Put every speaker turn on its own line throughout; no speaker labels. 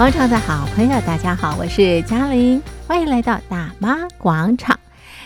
广场的好朋友，大家好，我是嘉玲，欢迎来到大妈广场。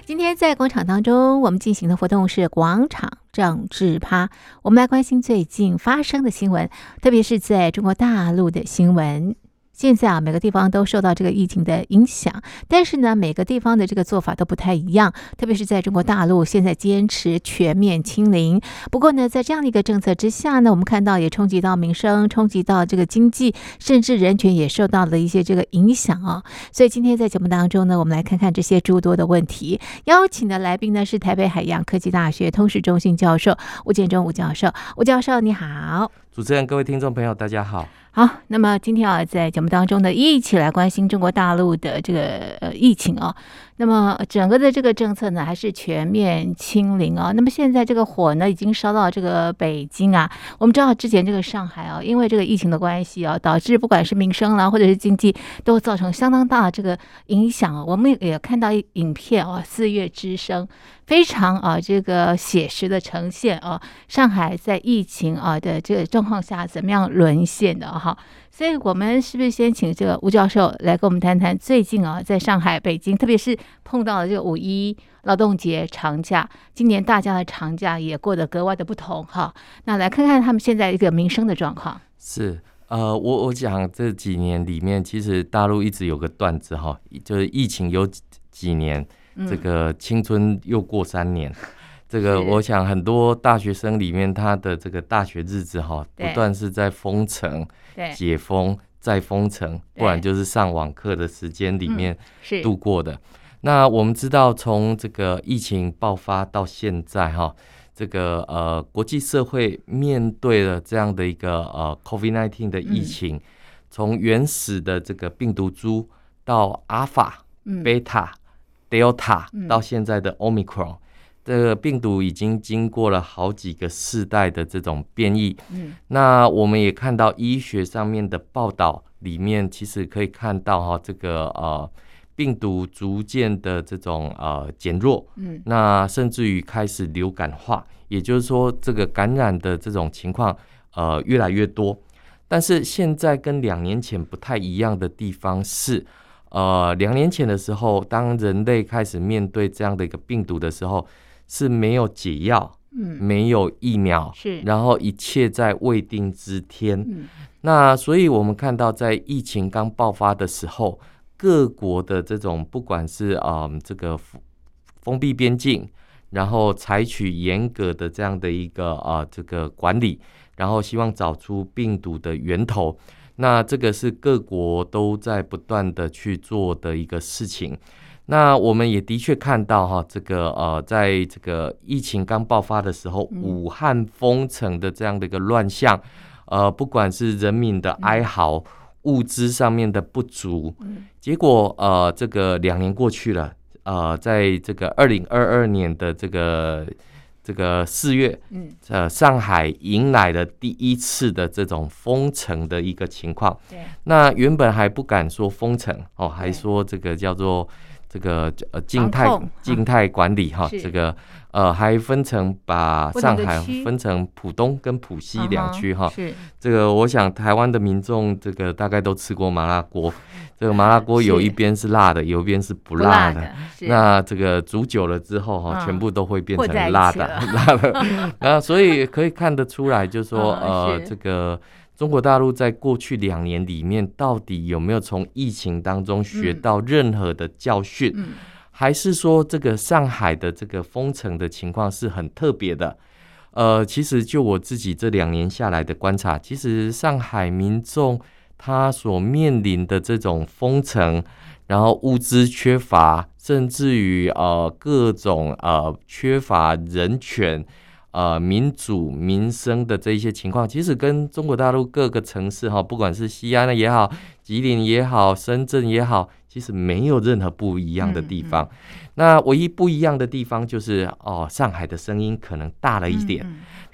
今天在广场当中，我们进行的活动是广场政治趴，我们来关心最近发生的新闻，特别是在中国大陆的新闻。现在啊，每个地方都受到这个疫情的影响，但是呢，每个地方的这个做法都不太一样。特别是在中国大陆，现在坚持全面清零。不过呢，在这样的一个政策之下呢，我们看到也冲击到民生，冲击到这个经济，甚至人权也受到了一些这个影响啊。所以今天在节目当中呢，我们来看看这些诸多的问题。邀请的来宾呢是台北海洋科技大学通识中心教授吴建忠吴教授。吴教授你好，
主持人各位听众朋友大家好。
好，那么今天啊，在节目当中呢，一起来关心中国大陆的这个呃疫情啊。那么整个的这个政策呢，还是全面清零啊。那么现在这个火呢，已经烧到这个北京啊。我们知道之前这个上海啊，因为这个疫情的关系啊，导致不管是民生啦，或者是经济，都造成相当大的这个影响。我们也看到影片啊，《四月之声》非常啊这个写实的呈现啊，上海在疫情啊的这个状况下怎么样沦陷的啊哈。所以，我们是不是先请这个吴教授来跟我们谈谈最近啊，在上海、北京，特别是碰到了这个五一劳动节长假，今年大家的长假也过得格外的不同哈。那来看看他们现在一个民生的状况。
是，呃，我我讲这几年里面，其实大陆一直有个段子哈，就是疫情有几年，这个青春又过三年。嗯这个我想很多大学生里面，他的这个大学日子哈，不断是在封城、解封、再封城，不然就是上网课的时间里面度过的。那我们知道，从这个疫情爆发到现在哈，这个呃国际社会面对了这样的一个呃 COVID-19 的疫情，从原始的这个病毒株到阿尔法、贝塔、德尔塔，到现在的 Omicron。这个病毒已经经过了好几个世代的这种变异，嗯，那我们也看到医学上面的报道里面，其实可以看到哈，这个呃病毒逐渐的这种呃减弱，嗯，那甚至于开始流感化，也就是说这个感染的这种情况呃越来越多。但是现在跟两年前不太一样的地方是，呃，两年前的时候，当人类开始面对这样的一个病毒的时候。是没有解药，嗯，没有疫苗，是，然后一切在未定之天。嗯，那所以我们看到，在疫情刚爆发的时候，各国的这种不管是啊、嗯、这个封闭边境，然后采取严格的这样的一个啊这个管理，然后希望找出病毒的源头。那这个是各国都在不断的去做的一个事情。那我们也的确看到哈，这个呃，在这个疫情刚爆发的时候，武汉封城的这样的一个乱象，呃，不管是人民的哀嚎，物资上面的不足，结果呃，这个两年过去了，呃，在这个二零二二年的这个这个四月，嗯呃，上海迎来了第一次的这种封城的一个情况。那原本还不敢说封城哦，还说这个叫做。这个呃静态静态管理哈，这个呃还分成把上海分成浦东跟浦西两区哈。是这个，我想台湾的民众这个大概都吃过麻辣锅，这个麻辣锅有一边是辣的，有一边是不辣的。那这个煮久了之后哈，全部都会变成辣的 辣的。那所以可以看得出来，就是说呃这个。中国大陆在过去两年里面，到底有没有从疫情当中学到任何的教训？嗯，还是说这个上海的这个封城的情况是很特别的？呃，其实就我自己这两年下来的观察，其实上海民众他所面临的这种封城，然后物资缺乏，甚至于呃各种呃缺乏人权。呃，民主民生的这一些情况，其实跟中国大陆各个城市哈，不管是西安也好，吉林也好，深圳也好，其实没有任何不一样的地方。嗯嗯、那唯一不一样的地方就是，哦，上海的声音可能大了一点。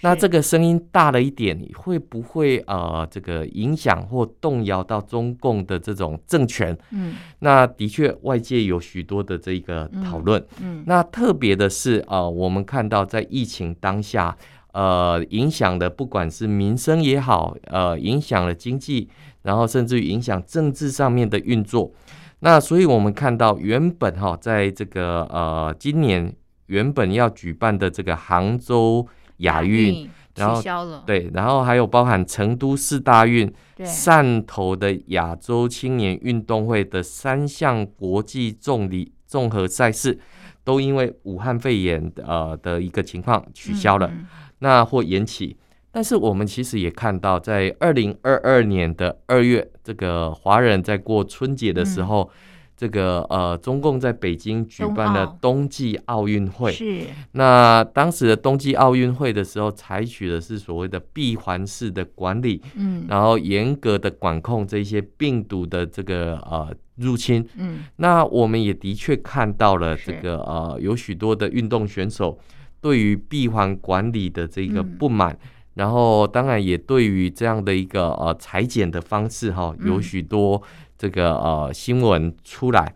那这个声音大了一点，会不会呃这个影响或动摇到中共的这种政权？嗯，那的确外界有许多的这个讨论。嗯，嗯那特别的是呃，我们看到在疫情当下，呃影响的，不管是民生也好，呃影响了经济，然后甚至于影响政治上面的运作。那所以我们看到原本哈，在这个呃今年原本要举办的这个杭州亚运。然后对，然后还有包含成都市大运、汕头的亚洲青年运动会的三项国际重力综合赛事，都因为武汉肺炎呃的一个情况取消了，嗯嗯那或延期。但是我们其实也看到，在二零二二年的二月，这个华人在过春节的时候。嗯这个呃，中共在北京举办了冬季奥运会。是。那当时的冬季奥运会的时候，采取的是所谓的闭环式的管理，嗯，然后严格的管控这些病毒的这个呃入侵。嗯。那我们也的确看到了这个呃，有许多的运动选手对于闭环管理的这个不满，然后当然也对于这样的一个呃裁剪的方式哈，有许多。这个呃新闻出来，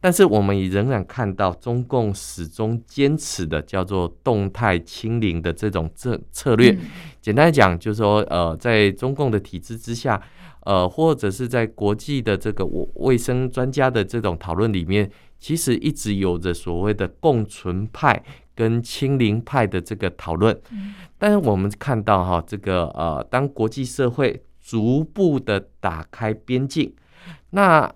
但是我们也仍然看到中共始终坚持的叫做动态清零的这种策策略。嗯、简单讲，就是说呃，在中共的体制之下，呃，或者是在国际的这个卫生专家的这种讨论里面，其实一直有着所谓的共存派跟清零派的这个讨论。嗯、但是我们看到哈，这个呃，当国际社会逐步的打开边境。那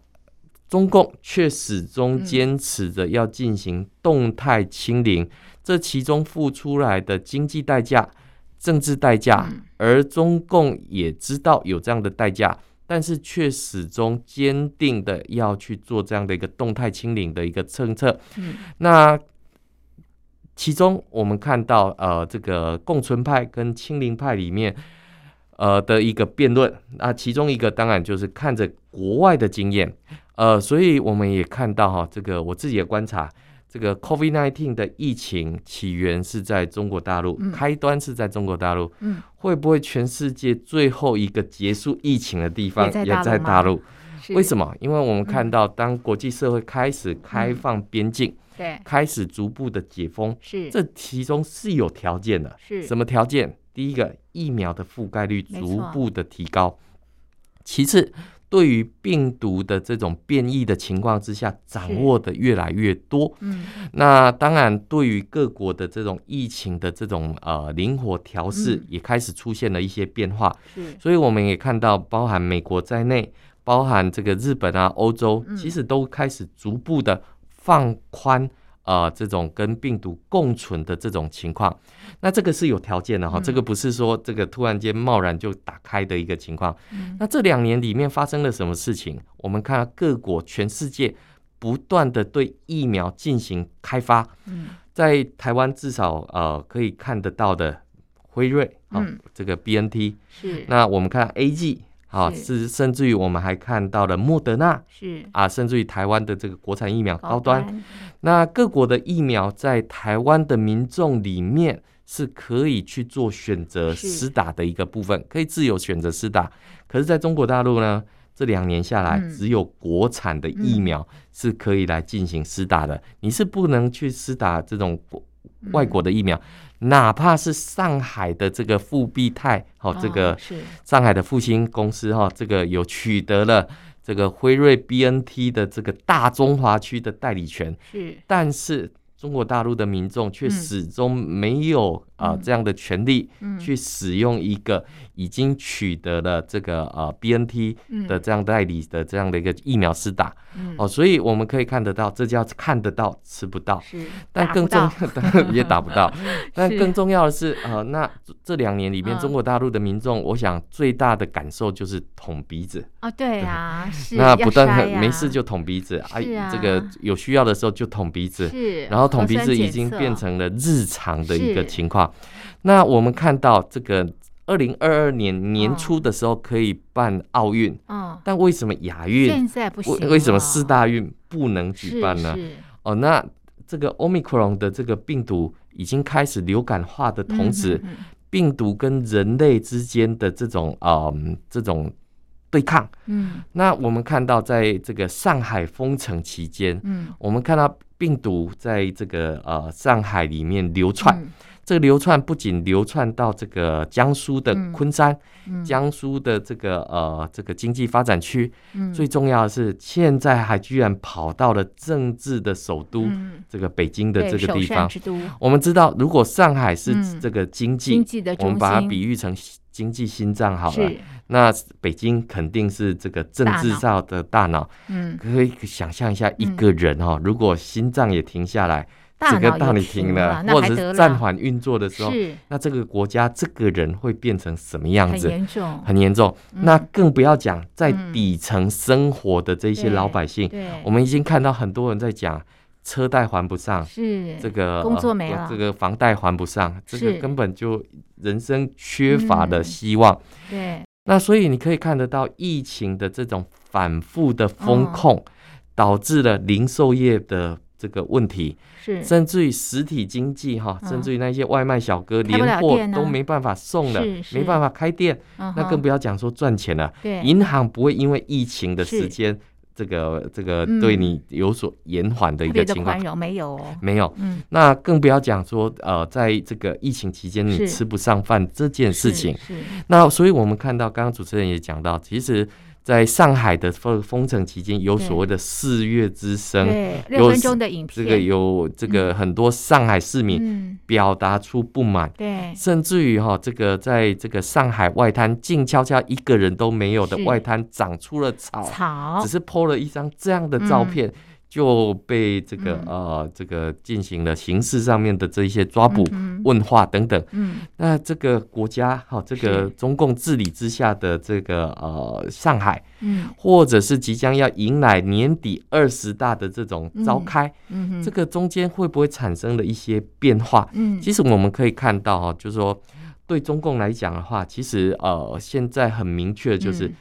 中共却始终坚持着要进行动态清零，嗯、这其中付出来的经济代价、政治代价，嗯、而中共也知道有这样的代价，但是却始终坚定的要去做这样的一个动态清零的一个政策。嗯、那其中我们看到，呃，这个共存派跟清零派里面。呃的一个辩论，那其中一个当然就是看着国外的经验，呃，所以我们也看到哈，这个我自己的观察，这个 COVID-19 的疫情起源是在中国大陆，嗯、开端是在中国大陆，嗯，会不会全世界最后一个结束疫情的地方也在大陆？为什么？因为我们看到当国际社会开始开放边境，对、嗯，开始逐步的解封，是，这其中是有条件的，是。什么条件？第一个，疫苗的覆盖率逐步的提高；其次，对于病毒的这种变异的情况之下，掌握的越来越多。嗯，那当然，对于各国的这种疫情的这种呃灵活调试，也开始出现了一些变化。是，所以我们也看到，包含美国在内，包含这个日本啊、欧洲，其实都开始逐步的放宽。啊、呃，这种跟病毒共存的这种情况，那这个是有条件的哈，嗯、这个不是说这个突然间贸然就打开的一个情况。嗯、那这两年里面发生了什么事情？我们看到各国全世界不断的对疫苗进行开发。嗯、在台湾至少呃可以看得到的辉瑞啊，嗯、这个 BNT 是。那我们看 AZ。好，是。甚至于我们还看到了莫德纳，是。啊，甚至于台湾的这个国产疫苗高端，高端。那各国的疫苗在台湾的民众里面是可以去做选择施打的一个部分，可以自由选择施打。可是，在中国大陆呢，这两年下来，只有国产的疫苗是可以来进行施打的，嗯、你是不能去施打这种外国的疫苗。嗯哪怕是上海的这个富必泰，好，这个上海的复兴公司哈，这个有取得了这个辉瑞 BNT 的这个大中华区的代理权，是，但是中国大陆的民众却始终没有啊这样的权利去使用一个已经取得了这个呃 BNT 的这样代理的这样的一个疫苗施打。哦，所以我们可以看得到，这叫看得到吃不到，是，但更重要 的也打不到。但更重要的是，呃，那这两年里面，中国大陆的民众，我想最大的感受就是捅鼻子啊，对啊，是，那不但没事就捅鼻子，啊，这个有需要的时候就捅鼻子，是，然后捅鼻子已经变成了日常的一个情况。那我们看到这个。二零二二年年初的时候可以办奥运，哦、但为什么亚运现在不行？为为什么四大运不能举办呢？哦，那这个 Omicron 的这个病毒已经开始流感化的同时，嗯、哼哼病毒跟人类之间的这种啊、呃、这种对抗，嗯，那我们看到在这个上海封城期间，嗯，我们看到病毒在这个呃上海里面流窜。嗯。这个流窜不仅流窜到这个江苏的昆山，嗯。嗯、江苏的这个呃这个经济发展区，嗯、最重要的是现在还居然跑到了政治的首都，嗯、这个北京的这个地方。我们知道，如果上海是这个经济，嗯、我们把它比喻成经济心脏好了，那北京肯定是这个政治上的大脑。嗯，可以想象一下，一个人哈、哦，如果心脏也停下来。这个道理停了，或者是暂缓运作的时候，那这个国家这个人会变成什么样子？很严重，很严重。那更不要讲在底层生活的这些老百姓，我们已经看到很多人在讲车贷还不上，是这个工作没了，这个房贷还不上，这个根本就人生缺乏了希望。对，那所以你可以看得到疫情的这种反复的风控，导致了零售业的。这个问题是，甚至于实体经济哈，甚至于那些外卖小哥连货都没办法送了，没办法开店，那更不要讲说赚钱了。对，银行不会因为疫情的时间，这个这个对你有所延缓的一个情况，没有，没有。那更不要讲说呃，在这个疫情期间你吃不上饭这件事情。那所以我们看到刚刚主持人也讲到，其实。在上海的封封城期间，有所谓的四月之声，六分钟的影片，这个有这个很多上海市民表达出不满，对，甚至于哈，这个在这个上海外滩静悄悄一个人都没有的外滩长出了草，草，只是 po 了一张这样的照片。就被这个呃，这个进行了刑事上面的这一些抓捕、问话等等。嗯，那这个国家哈，这个中共治理之下的这个呃上海，嗯，或者是即将要迎来年底二十大的这种召开，嗯，这个中间会不会产生了一些变化？嗯，其实我们可以看到哈，就是说对中共来讲的话，其实呃现在很明确就是。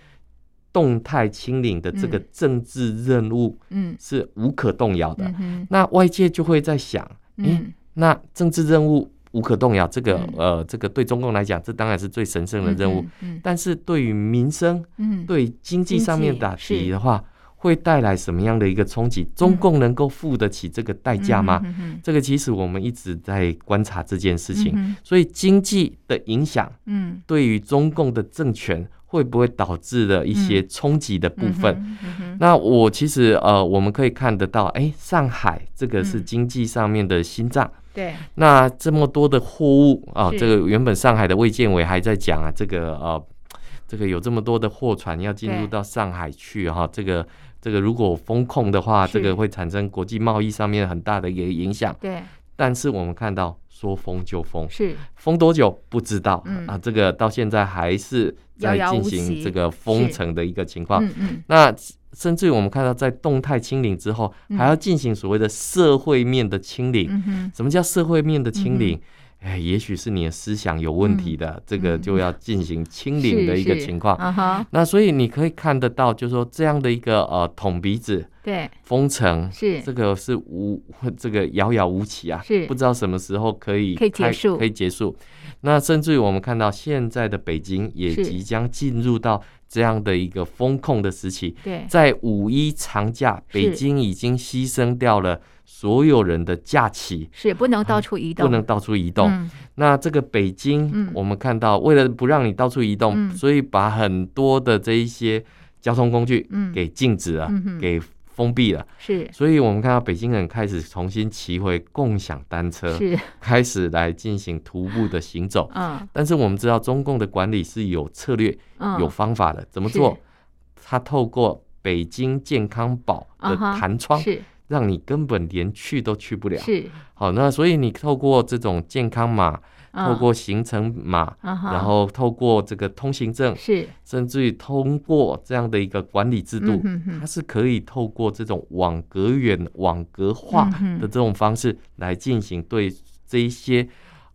动态清零的这个政治任务，嗯，是无可动摇的。那外界就会在想，嗯，那政治任务无可动摇，这个呃，这个对中共来讲，这当然是最神圣的任务。但是对于民生，嗯，对经济上面打击的话，会带来什么样的一个冲击？中共能够付得起这个代价吗？这个其实我们一直在观察这件事情。所以经济的影响，嗯，对于中共的政权。会不会导致了一些冲击的部分？嗯嗯嗯、那我其实呃，我们可以看得到，哎、欸，上海这个是经济上面的心脏。对、嗯。那这么多的货物啊，这个原本上海的卫健委还在讲啊，这个呃，这个有这么多的货船要进入到上海去哈、啊，这个这个如果封控的话，这个会产生国际贸易上面很大的一个影响。对。但是我们看到。说封就封，是封多久不知道、嗯、啊？这个到现在还是在进行这个封城的一个情况。嗯嗯、那甚至于我们看到，在动态清零之后，还要进行所谓的社会面的清零。嗯、哼什么叫社会面的清零？嗯哎，也许是你的思想有问题的，嗯、这个就要进行清零的一个情况。Uh-huh、那所以你可以看得到，就是说这样的一个呃捅鼻子，对，封城是。这个是无这个遥遥无期啊，是。不知道什么时候可以可以结束，可以结束。那甚至于我们看到现在的北京也即将进入到这样的一个风控的时期。对，在五一长假，北京已经牺牲掉了。所有人的假期。是不能到处移动，不能到处移动。嗯、那这个北京，我们看到为了不让你到处移动，嗯、所以把很多的这一些交通工具给禁止了，给封闭了。是，所以我们看到北京人开始重新骑回共享单车，是开始来进行徒步的行走。嗯、但是我们知道中共的管理是有策略、嗯、有方法的，怎么做？他透过北京健康宝的弹窗。是。让你根本连去都去不了。是，好，那所以你透过这种健康码，透过行程码，然后透过这个通行证，是，甚至于通过这样的一个管理制度，它是可以透过这种网格远、网格化的这种方式来进行对这一些。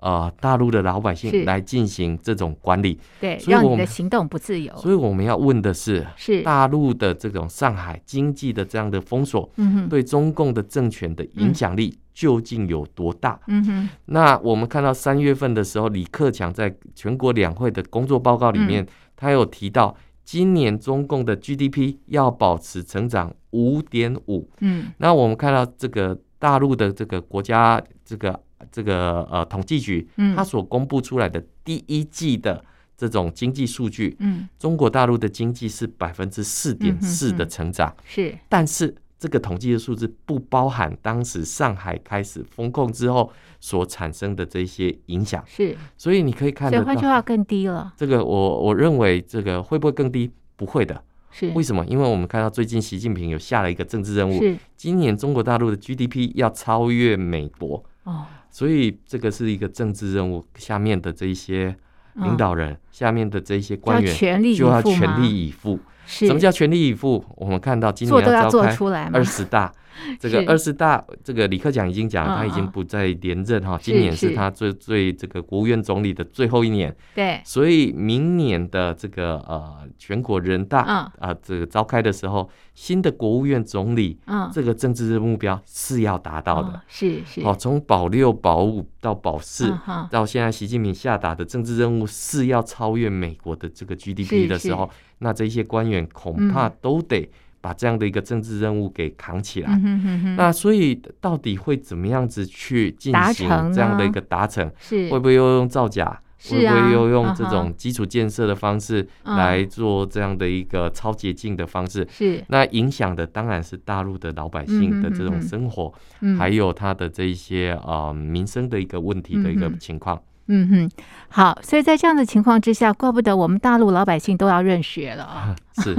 呃，大陆的老百姓来进行这种管理，对，所以让你的行动不自由。所以我们要问的是，是大陆的这种上海经济的这样的封锁，嗯哼，对中共的政权的影响力究竟有多大？嗯哼，那我们看到三月份的时候，李克强在全国两会的工作报告里面，他有提到，今年中共的 GDP 要保持成长五点五。嗯，那我们看到这个。大陆的这个国家这个这个呃统计局，嗯，它所公布出来的第一季的这种经济数据，嗯，中国大陆的经济是百分之四点四的成长，是，但是。这个统计的数字不包含当时上海开始封控之后所产生的这些影响，是，所以你可以看到，
所以换句话更低了。
这个我我认为这个会不会更低？不会的，是。为什么？因为我们看到最近习近平有下了一个政治任务，是。今年中国大陆的 GDP 要超越美国。哦，所以这个是一个政治任务，下面的这一些领导人，下面的这一些官员就要全力以赴。什么叫全力以赴？我们看到今年要召开二十大。这个二十大，这个李克强已经讲，他已经不再连任哈，今年是他最最这个国务院总理的最后一年，对，所以明年的这个呃全国人大啊这个召开的时候，新的国务院总理，这个政治目标是要达到的，是是，好，从保六保五到保四，到现在习近平下达的政治任务是要超越美国的这个 GDP 的时候，那这些官员恐怕都得。把这样的一个政治任务给扛起来，嗯、哼哼哼，那所以到底会怎么样子去进行这样的一个达成？是会不会又用造假？会不会又用这种基础建设的方式来做这样的一个超捷径的方式？是那影响的当然是大陆的老百姓的这种生活，还有他的这一些呃民生的一个问题的一个情况。
嗯哼，好，所以在这样的情况之下，怪不得我们大陆老百姓都要认学了啊。
是，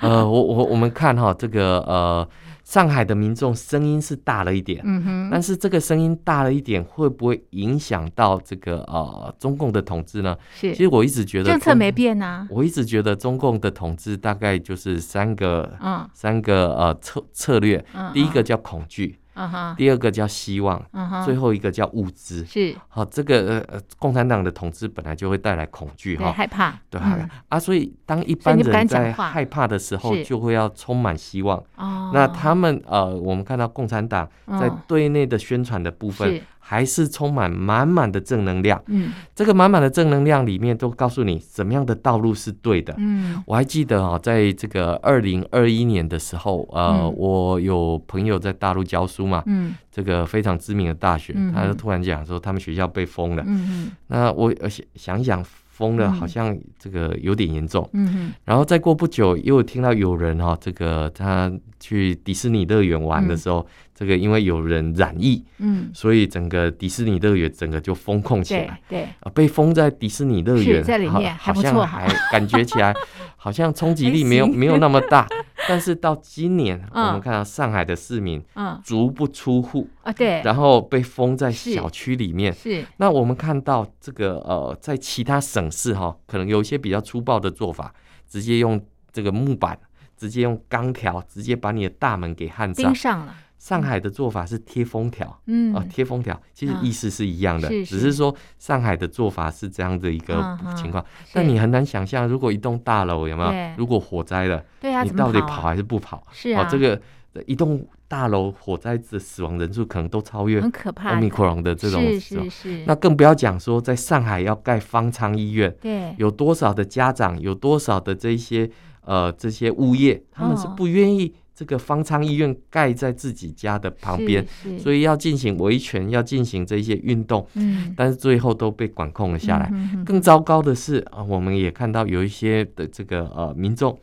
呃，我我我们看哈，这个呃，上海的民众声音是大了一点，嗯哼，但是这个声音大了一点，会不会影响到这个呃中共的统治呢？是，其实我一直觉得政
策没变啊，
我一直觉得中共的统治大概就是三个，嗯，三个呃策策略，第一个叫恐惧。Uh huh. 第二个叫希望，uh huh. 最后一个叫物资。是，好，这个呃，共产党的统治本来就会带来恐惧哈，
害怕，
对、嗯、啊，所以当一般人在害怕的时候，就会要充满希望。哦，那他们呃，我们看到共产党在对内的宣传的部分。还是充满满满的正能量。嗯，这个满满的正能量里面都告诉你什么样的道路是对的。嗯，我还记得啊，在这个二零二一年的时候，呃，嗯、我有朋友在大陆教书嘛，嗯，这个非常知名的大学，嗯、他就突然讲说他们学校被封了。嗯嗯，那我想想一想。封了，好像这个有点严重。嗯哼，然后再过不久，又听到有人哈，这个他去迪士尼乐园玩的时候，这个因为有人染疫，嗯，所以整个迪士尼乐园整个就封控起来。对，啊，被封在迪士尼乐园，
在里面
好像还感觉起来 好像冲击力没有没有那么大。但是到今年，我们看到上海的市民，嗯，足不出户啊，对，然后被封在小区里面。是，那我们看到这个呃，在其他省市哈，可能有一些比较粗暴的做法，直接用这个木板，直接用钢条，直接把你的大门给焊上。上了。上海的做法是贴封条，嗯，啊，贴封条，其实意思是一样的，只是。说上海的做法是这样的一个情况。但你很难想象，如果一栋大楼有没有？如果火灾了，对啊，你到底跑还是不跑？是啊，这个一栋大楼火灾的死亡人数可能都超越很可怕 Omicron 的这种是是是。那更不要讲说在上海要盖方舱医院，对，有多少的家长，有多少的这些呃这些物业，他们是不愿意。这个方舱医院盖在自己家的旁边，所以要进行维权，要进行这些运动，嗯，但是最后都被管控了下来。嗯、哼哼更糟糕的是啊，我们也看到有一些的这个呃民众，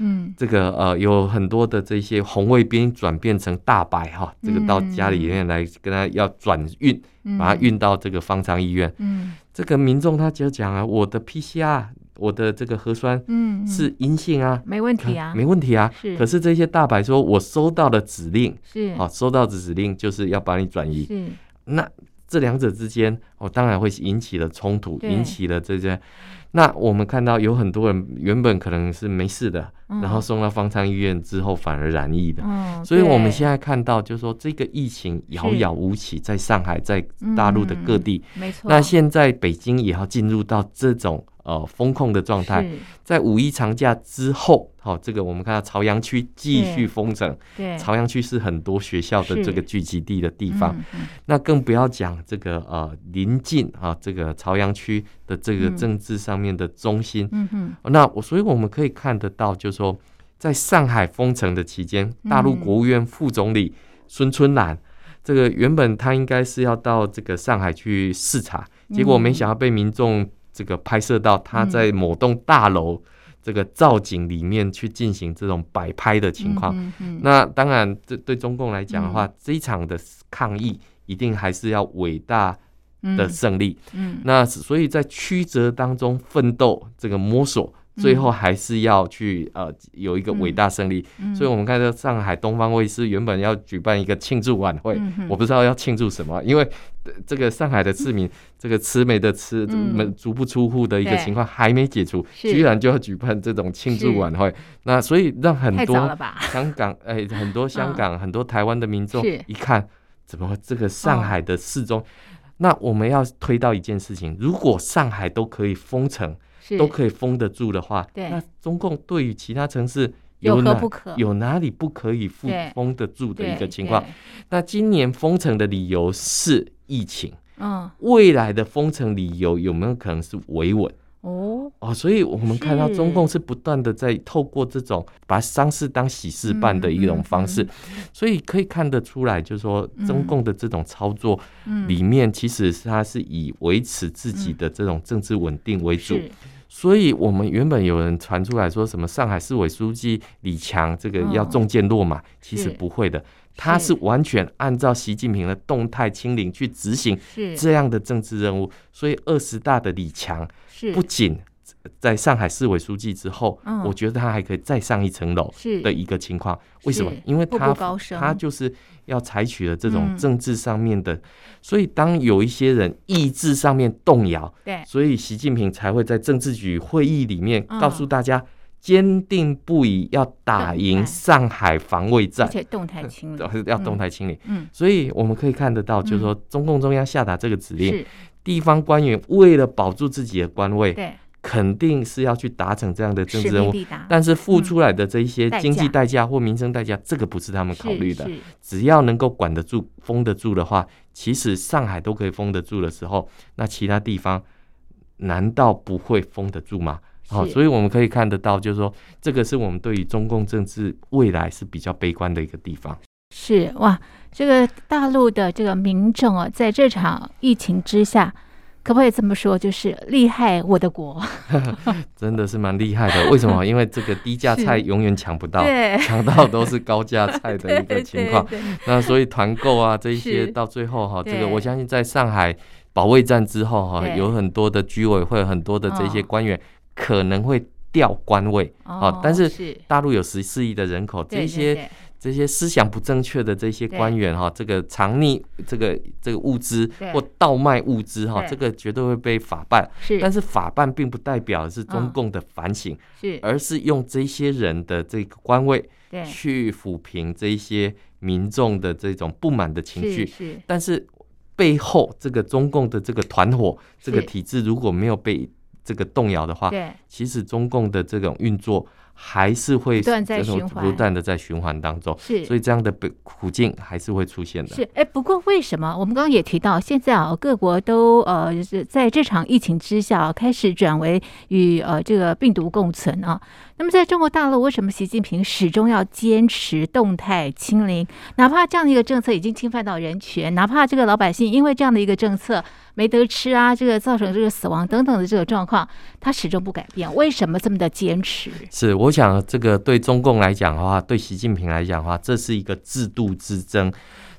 嗯，这个呃有很多的这些红卫兵转变成大白哈，这个到家里面来跟他要转运，把他运到这个方舱医院，嗯，这个民众他就讲啊，我的 PCR。我的这个核酸嗯是阴性啊，
没问题啊，
没问题啊。是，可是这些大白说，我收到了指令是，好，收到的指令就是要把你转移。是，那这两者之间，哦，当然会引起了冲突，引起了这些。那我们看到有很多人原本可能是没事的，然后送到方舱医院之后反而染疫的。所以我们现在看到就是说这个疫情遥遥无期，在上海，在大陆的各地，没错。那现在北京也要进入到这种。呃，封控的状态，在五一长假之后，好、哦，这个我们看到朝阳区继续封城。对，朝阳区是很多学校的这个聚集地的地方。嗯、那更不要讲这个呃，临近啊，这个朝阳区的这个政治上面的中心。嗯嗯。那我所以我们可以看得到，就是说，在上海封城的期间，大陆国务院副总理孙春兰。这个原本他应该是要到这个上海去视察，结果没想到被民众这个拍摄到他在某栋大楼这个造景里面去进行这种摆拍的情况。那当然，这对中共来讲的话，这一场的抗议一定还是要伟大的胜利。那所以在曲折当中奋斗，这个摸索。最后还是要去呃有一个伟大胜利，所以我们看到上海东方卫视原本要举办一个庆祝晚会，嗯、我不知道要庆祝什么，因为这个上海的市民、嗯、这个吃没得吃，门足不出户的一个情况还没解除，嗯、居然就要举办这种庆祝晚会，那所以让很多香港 哎很多香港、嗯、很多台湾的民众一看，怎么这个上海的市中，哦、那我们要推到一件事情，如果上海都可以封城。都可以封得住的话，那中共对于其他城市有哪有哪里不可以封封得住的一个情况？那今年封城的理由是疫情，嗯，未来的封城理由有没有可能是维稳？哦。哦，所以我们看到中共是不断的在透过这种把丧事当喜事办的一种方式，所以可以看得出来，就是说中共的这种操作里面，其实它是以维持自己的这种政治稳定为主。所以，我们原本有人传出来说什么上海市委书记李强这个要中箭落马，其实不会的，他是完全按照习近平的动态清零去执行这样的政治任务。所以，二十大的李强不仅在上海市委书记之后，我觉得他还可以再上一层楼的一个情况。为什么？因为他他就是。要采取了这种政治上面的，所以当有一些人意志上面动摇，对，所以习近平才会在政治局会议里面告诉大家，坚定不移要打赢上海防卫战，而且动态清理，要动态清理。嗯，所以我们可以看得到，就是说中共中央下达这个指令，地方官员为了保住自己的官位，对。肯定是要去达成这样的政治任务，但是付出来的这一些经济代价或民生代价，这个不是他们考虑的。只要能够管得住、封得住的话，其实上海都可以封得住的时候，那其他地方难道不会封得住吗？好，所以我们可以看得到，就是说，这个是我们对于中共政治未来是比较悲观的一个地方。
是哇，这个大陆的这个民众啊，在这场疫情之下。可不可以这么说？就是厉害我的国，
真的是蛮厉害的。为什么？因为这个低价菜永远抢不到，抢到都是高价菜的 一个情况。那所以团购啊，这一些到最后哈，这个我相信在上海保卫战之后哈，有很多的居委会、很多的这些官员可能会调官位啊。但是大陆有十四亿的人口，这些。这些思想不正确的这些官员哈，这个藏匿这个这个物资或倒卖物资哈，这个绝对会被法办。是，但是法办并不代表是中共的反省，是，而是用这些人的这个官位去抚平这些民众的这种不满的情绪。是，但是背后这个中共的这个团伙这个体制如果没有被这个动摇的话，其实中共的这种运作。还是会断在循环不断的在循环当中，是，所以这样的苦境还是会出现的。
是，哎，不过为什么我们刚刚也提到，现在啊，各国都呃，是在这场疫情之下开始转为与呃这个病毒共存啊。那么在中国大陆，为什么习近平始终要坚持动态清零？哪怕这样的一个政策已经侵犯到人权，哪怕这个老百姓因为这样的一个政策没得吃啊，这个造成这个死亡等等的这个状况，他始终不改变。为什么这么的坚持？
是，我想这个对中共来讲的话，对习近平来讲的话，这是一个制度之争。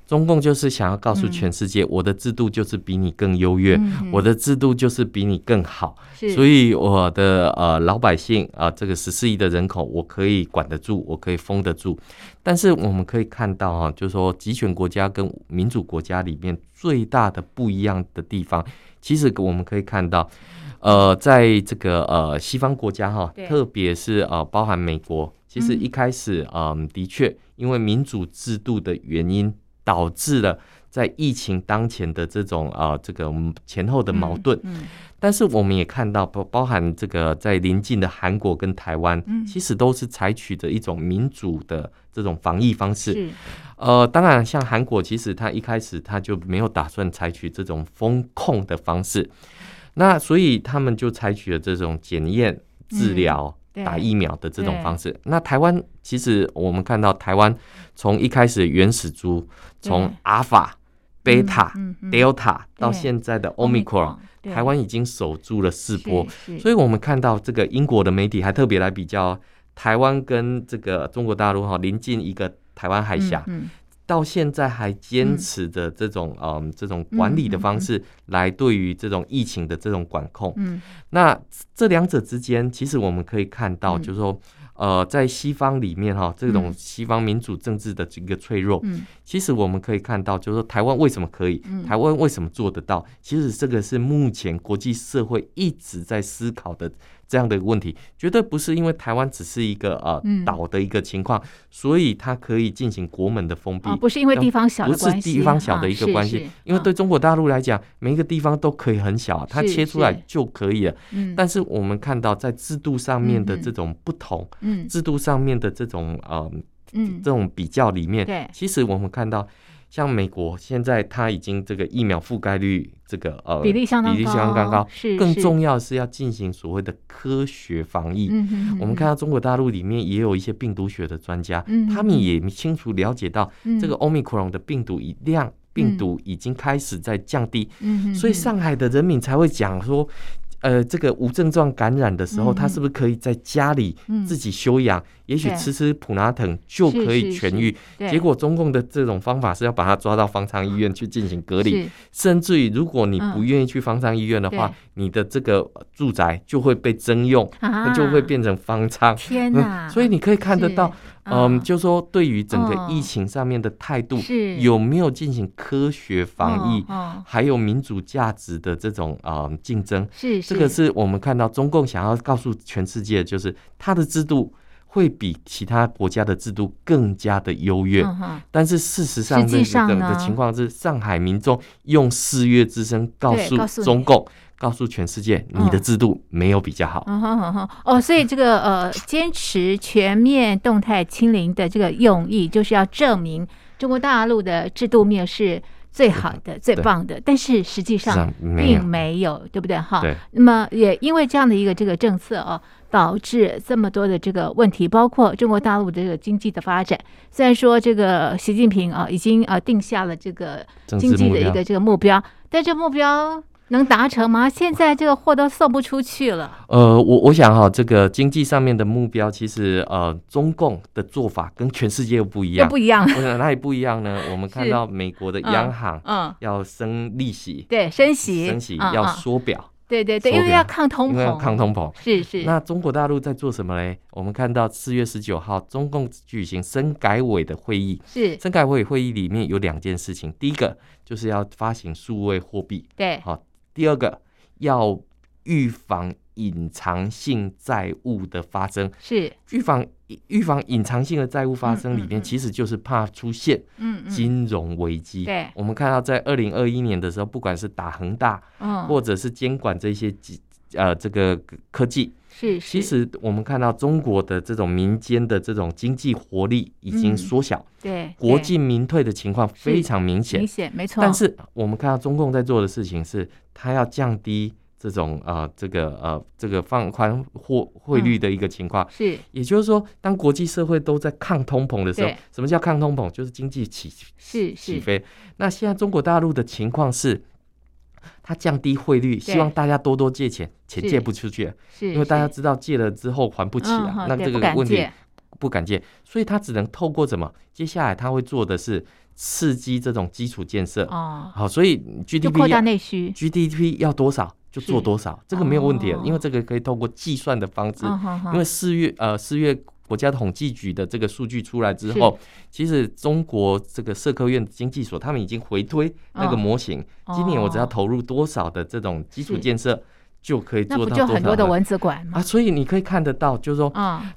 中共就是想要告诉全世界，我的制度就是比你更优越，我的制度就是比你更好，所以我的呃老百姓啊，这个十四亿的人口，我可以管得住，我可以封得住。但是我们可以看到哈，就是说集权国家跟民主国家里面最大的不一样的地方，其实我们可以看到，呃，在这个呃西方国家哈，特别是呃包含美国，其实一开始嗯的确因为民主制度的原因。导致了在疫情当前的这种啊，这个前后的矛盾。嗯，但是我们也看到，包包含这个在邻近的韩国跟台湾，其实都是采取着一种民主的这种防疫方式。呃，当然，像韩国，其实他一开始他就没有打算采取这种封控的方式，那所以他们就采取了这种检验、治疗。打疫苗的这种方式，那台湾其实我们看到台湾从一开始原始株，从阿法 Beta、Delta 到现在的 Omicron，台湾已经守住了四波。所以我们看到这个英国的媒体还特别来比较台湾跟这个中国大陆哈临近一个台湾海峡。到现在还坚持着这种嗯，嗯这种管理的方式来对于这种疫情的这种管控，嗯，那这两者之间，其实我们可以看到，就是说。呃，在西方里面哈，这种西方民主政治的这个脆弱，嗯，其实我们可以看到，就是说台湾为什么可以，台湾为什么做得到？其实这个是目前国际社会一直在思考的这样的一个问题，绝对不是因为台湾只是一个呃岛的一个情况，所以它可以进行国门的封闭，
不是因为地方小，
不是地方小的一个关系，因为对中国大陆来讲，每一个地方都可以很小，它切出来就可以了。但是我们看到在制度上面的这种不同。制度上面的这种呃，这种比较里面，对，其实我们看到，像美国现在它已经这个疫苗覆盖率这个呃
比例相当高，
比例相当高，是更重要是要进行所谓的科学防疫。我们看到中国大陆里面也有一些病毒学的专家，他们也清楚了解到这个 Omicron 的病毒量，病毒已经开始在降低，所以上海的人民才会讲说。呃，这个无症状感染的时候，他是不是可以在家里自己休养？也许吃吃普拿疼就可以痊愈。结果中共的这种方法是要把他抓到方舱医院去进行隔离，甚至于如果你不愿意去方舱医院的话，你的这个住宅就会被征用，就会变成方舱。
天哪！
所以你可以看得到。嗯，就说对于整个疫情上面的态度，有没有进行科学防疫，还有民主价值的这种嗯竞争，是这个是我们看到中共想要告诉全世界，就是他的制度会比其他国家的制度更加的优越。但是事实上的的情况是，上海民众用四月之声告诉中共。告诉全世界，你的制度没有比较好。
嗯哼哼哼，哦，所以这个呃，坚持全面动态清零的这个用意，就是要证明中国大陆的制度面是最好的、最棒的。但是实际上并没有，对不对？哈。那么也因为这样的一个这个政策哦，导致这么多的这个问题，包括中国大陆的这个经济的发展。虽然说这个习近平啊已经啊定下了这个经济的一个这个目标，但这目标。能达成吗？现在这个货都送不出去了。
呃，我我想哈，这个经济上面的目标，其实呃，中共的做法跟全世界又不一样，
不一样。
我想哪里不一样呢？我们看到美国的央行，嗯，要升利息，
对，升息，
升息要缩表，
对对对，因为要抗通膨，
因为要抗通膨，
是是。
那中国大陆在做什么嘞？我们看到四月十九号，中共举行深改委的会议，是深改委会议里面有两件事情，第一个就是要发行数位货币，对，好。第二个要预防隐藏性债务的发生，是。预防预防隐藏性的债务发生里面，其实就是怕出现金融危机。对，我们看到在二零二一年的时候，不管是打恒大，或者是监管这些呃这个科技。是，其实我们看到中国的这种民间的这种经济活力已经缩小，对，国进民退的情况非常明显，明显没错。但是我们看到中共在做的事情是，他要降低这种呃这个呃这个放宽货汇率的一个情况，是，也就是说，当国际社会都在抗通膨的时候，什么叫抗通膨？就是经济起是起飞。那现在中国大陆的情况是。它降低汇率，希望大家多多借钱，钱借不出去，因为大家知道借了之后还不起啊，那这个问题不敢借，所以他只能透过什么？接下来他会做的是刺激这种基础建设。哦，好，所以 GDP
扩大内需
，GDP 要多少就做多少，这个没有问题，因为这个可以透过计算的方式，因为四月呃四月。国家统计局的这个数据出来之后，其实中国这个社科院经济所他们已经回推那个模型，今年我只要投入多少的这种基础建设，就可以做到多少。就
很多的蚊子馆吗？
啊，所以你可以看得到，就是说，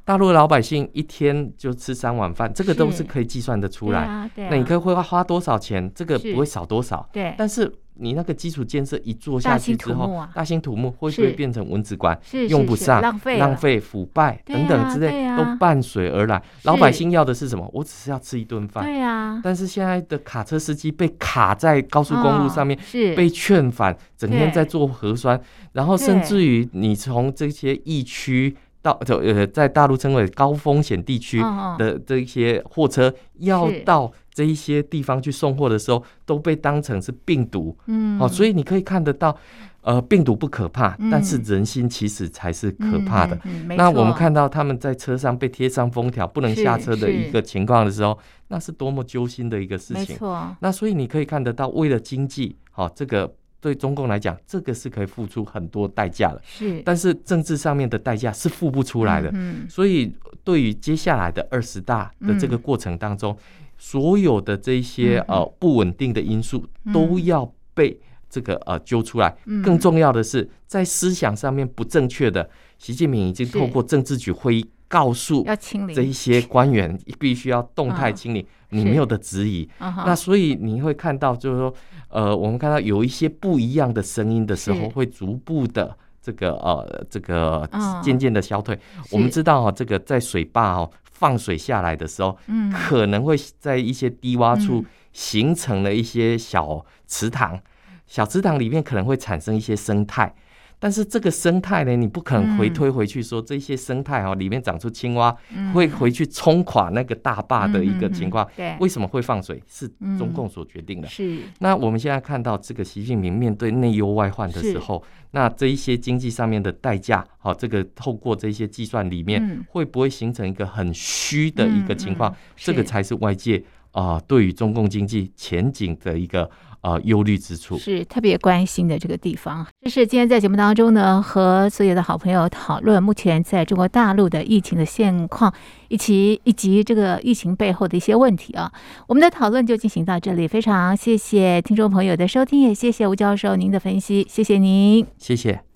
大陆老百姓一天就吃三碗饭，这个都是可以计算得出来。那你可以会花多少钱？这个不会少多少。对，但是。你那个基础建设一做下去之后，大兴土木会不会变成蚊子馆？用不上，浪费、浪费、腐败等等之类，都伴随而来。老百姓要的是什么？我只是要吃一顿饭。对呀。但是现在的卡车司机被卡在高速公路上面，被劝返，整天在做核酸，然后甚至于你从这些疫区到呃，在大陆称为高风险地区的这一些货车要到这一些地方去送货的时候，都被当成是病毒。嗯，哦，所以你可以看得到，呃，病毒不可怕，但是人心其实才是可怕的。那我们看到他们在车上被贴上封条，不能下车的一个情况的时候，那是多么揪心的一个事情。没错。那所以你可以看得到，为了经济，好这个。对中共来讲，这个是可以付出很多代价的。是，但是政治上面的代价是付不出来的。嗯，所以对于接下来的二十大的这个过程当中，所有的这些呃不稳定的因素都要被这个呃揪出来。更重要的是，在思想上面不正确的，习近平已经透过政治局会议告诉这一些官员，必须要动态清理。你没有的质疑，那所以你会看到，就是说，呃，我们看到有一些不一样的声音的时候，会逐步的这个呃，这个渐渐的消退。我们知道哈，这个在水坝哦放水下来的时候，嗯可能会在一些低洼处形成了一些小池塘，小池塘里面可能会产生一些生态。但是这个生态呢，你不可能回推回去说这些生态哦，里面长出青蛙，会回去冲垮那个大坝的一个情况。对，为什么会放水？是中共所决定的。是。那我们现在看到这个习近平面对内忧外患的时候，那这一些经济上面的代价，好，这个透过这些计算里面，会不会形成一个很虚的一个情况？这个才是外界啊对于中共经济前景的一个。啊，忧虑之处
是特别关心的这个地方。这是今天在节目当中呢，和所有的好朋友讨论目前在中国大陆的疫情的现况，以及以及这个疫情背后的一些问题啊。我们的讨论就进行到这里，非常谢谢听众朋友的收听，也谢谢吴教授您的分析，谢谢您，
谢谢。